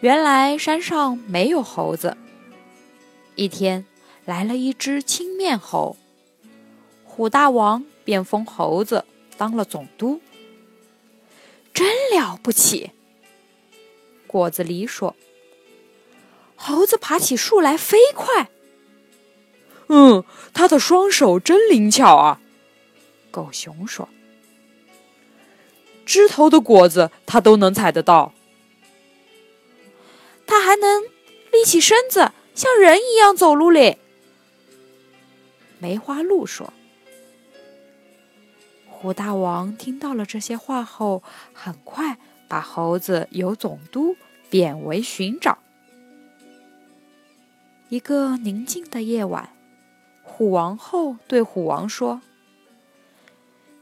原来山上没有猴子。一天，来了一只青面猴，虎大王便封猴子当了总督。真了不起！果子狸说：“猴子爬起树来飞快。”嗯，他的双手真灵巧啊！狗熊说：“枝头的果子他都能采得到。”还能立起身子，像人一样走路嘞。梅花鹿说：“虎大王听到了这些话后，很快把猴子由总督贬为巡长。”一个宁静的夜晚，虎王后对虎王说：“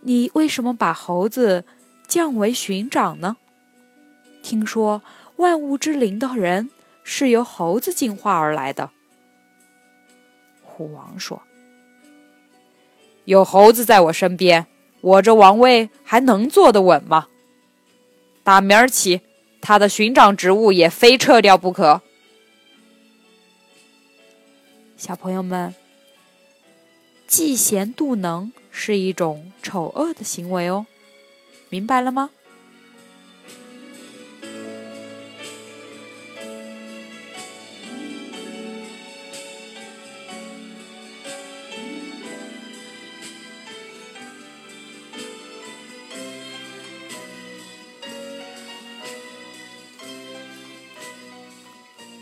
你为什么把猴子降为巡长呢？听说。”万物之灵的人是由猴子进化而来的。虎王说：“有猴子在我身边，我这王位还能坐得稳吗？打明儿起，他的巡长职务也非撤掉不可。”小朋友们，嫉贤妒能是一种丑恶的行为哦，明白了吗？